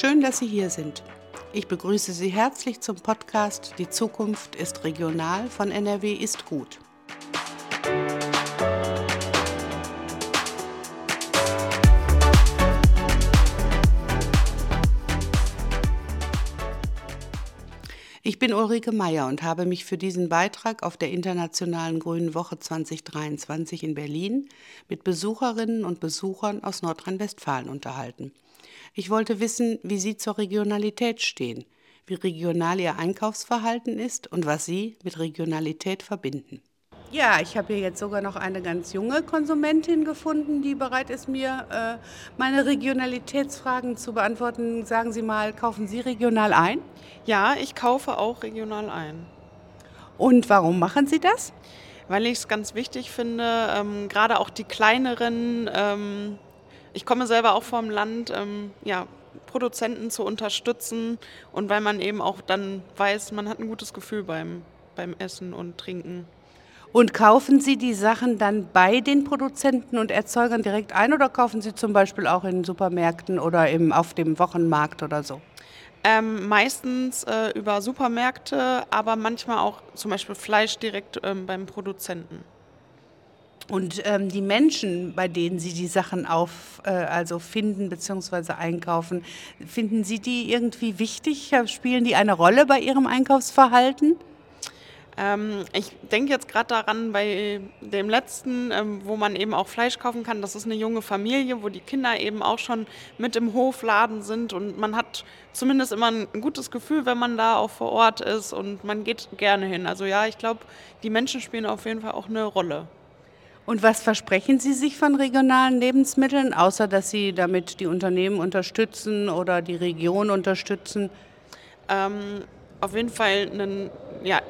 Schön, dass Sie hier sind. Ich begrüße Sie herzlich zum Podcast Die Zukunft ist regional von NRW ist gut. Ich bin Ulrike Meyer und habe mich für diesen Beitrag auf der Internationalen Grünen Woche 2023 in Berlin mit Besucherinnen und Besuchern aus Nordrhein-Westfalen unterhalten. Ich wollte wissen, wie Sie zur Regionalität stehen, wie regional Ihr Einkaufsverhalten ist und was Sie mit Regionalität verbinden. Ja, ich habe hier jetzt sogar noch eine ganz junge Konsumentin gefunden, die bereit ist, mir äh, meine Regionalitätsfragen zu beantworten. Sagen Sie mal, kaufen Sie regional ein? Ja, ich kaufe auch regional ein. Und warum machen Sie das? Weil ich es ganz wichtig finde, ähm, gerade auch die kleineren, ähm, ich komme selber auch vom Land, ähm, ja, Produzenten zu unterstützen und weil man eben auch dann weiß, man hat ein gutes Gefühl beim, beim Essen und Trinken. Und kaufen Sie die Sachen dann bei den Produzenten und Erzeugern direkt ein oder kaufen Sie zum Beispiel auch in Supermärkten oder im, auf dem Wochenmarkt oder so? Ähm, meistens äh, über Supermärkte, aber manchmal auch zum Beispiel Fleisch direkt ähm, beim Produzenten. Und ähm, die Menschen, bei denen Sie die Sachen auf, äh, also finden bzw. einkaufen, finden Sie die irgendwie wichtig? Spielen die eine Rolle bei Ihrem Einkaufsverhalten? Ähm, ich denke jetzt gerade daran, bei dem letzten, ähm, wo man eben auch Fleisch kaufen kann, das ist eine junge Familie, wo die Kinder eben auch schon mit im Hofladen sind und man hat zumindest immer ein gutes Gefühl, wenn man da auch vor Ort ist und man geht gerne hin. Also ja, ich glaube, die Menschen spielen auf jeden Fall auch eine Rolle. Und was versprechen Sie sich von regionalen Lebensmitteln, außer dass Sie damit die Unternehmen unterstützen oder die Region unterstützen? Ähm, auf jeden Fall ein, ja,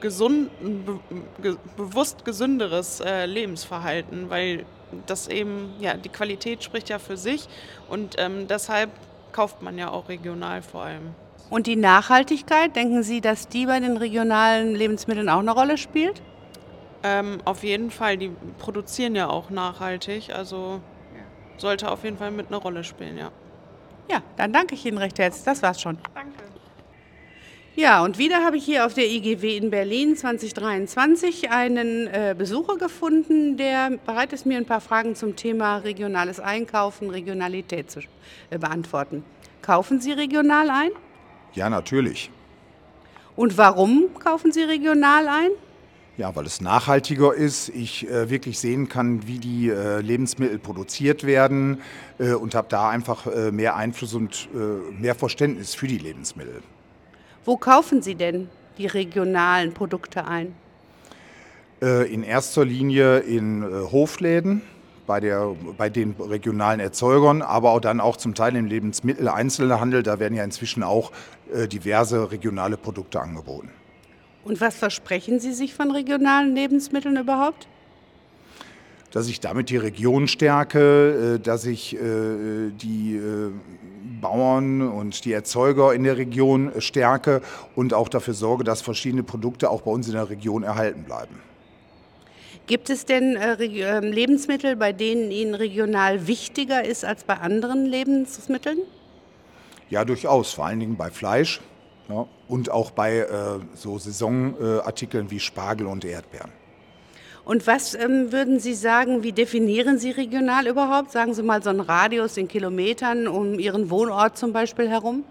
gesund, be, ge, bewusst gesünderes äh, Lebensverhalten, weil das eben, ja, die Qualität spricht ja für sich und ähm, deshalb kauft man ja auch regional vor allem. Und die Nachhaltigkeit, denken Sie, dass die bei den regionalen Lebensmitteln auch eine Rolle spielt? Ähm, auf jeden Fall, die produzieren ja auch nachhaltig, also sollte auf jeden Fall mit einer Rolle spielen, ja. Ja, dann danke ich Ihnen recht herzlich. Das war's schon. Danke. Ja, und wieder habe ich hier auf der IGW in Berlin 2023 einen äh, Besucher gefunden, der bereit ist, mir ein paar Fragen zum Thema regionales Einkaufen, Regionalität zu äh, beantworten. Kaufen Sie regional ein? Ja, natürlich. Und warum kaufen Sie regional ein? Ja, weil es nachhaltiger ist, ich äh, wirklich sehen kann, wie die äh, Lebensmittel produziert werden äh, und habe da einfach äh, mehr Einfluss und äh, mehr Verständnis für die Lebensmittel. Wo kaufen Sie denn die regionalen Produkte ein? Äh, in erster Linie in Hofläden, bei, der, bei den regionalen Erzeugern, aber auch dann auch zum Teil im Lebensmitteleinzelhandel. Da werden ja inzwischen auch diverse regionale Produkte angeboten. Und was versprechen Sie sich von regionalen Lebensmitteln überhaupt? Dass ich damit die Region stärke, dass ich die Bauern und die Erzeuger in der Region stärke und auch dafür sorge, dass verschiedene Produkte auch bei uns in der Region erhalten bleiben. Gibt es denn äh, ähm, Lebensmittel, bei denen Ihnen regional wichtiger ist als bei anderen Lebensmitteln? Ja, durchaus, vor allen Dingen bei Fleisch ja, und auch bei äh, so Saisonartikeln wie Spargel und Erdbeeren. Und was ähm, würden Sie sagen, wie definieren Sie regional überhaupt? Sagen Sie mal so einen Radius in Kilometern um Ihren Wohnort zum Beispiel herum?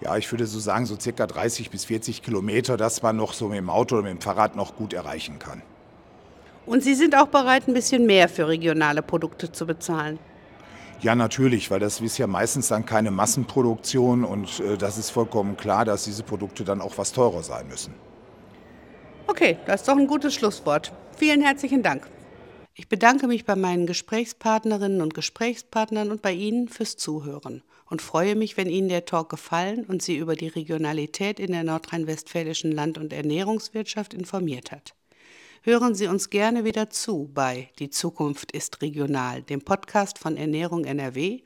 Ja, ich würde so sagen, so circa 30 bis 40 Kilometer, dass man noch so mit dem Auto oder mit dem Fahrrad noch gut erreichen kann. Und Sie sind auch bereit, ein bisschen mehr für regionale Produkte zu bezahlen? Ja, natürlich, weil das ist ja meistens dann keine Massenproduktion und äh, das ist vollkommen klar, dass diese Produkte dann auch was teurer sein müssen. Okay, das ist doch ein gutes Schlusswort. Vielen herzlichen Dank. Ich bedanke mich bei meinen Gesprächspartnerinnen und Gesprächspartnern und bei Ihnen fürs Zuhören und freue mich, wenn Ihnen der Talk gefallen und Sie über die Regionalität in der nordrhein-westfälischen Land- und Ernährungswirtschaft informiert hat. Hören Sie uns gerne wieder zu bei Die Zukunft ist regional, dem Podcast von Ernährung NRW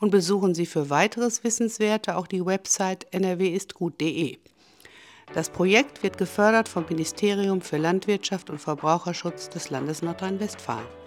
und besuchen Sie für weiteres Wissenswerte auch die Website nrwistgut.de. Das Projekt wird gefördert vom Ministerium für Landwirtschaft und Verbraucherschutz des Landes Nordrhein-Westfalen.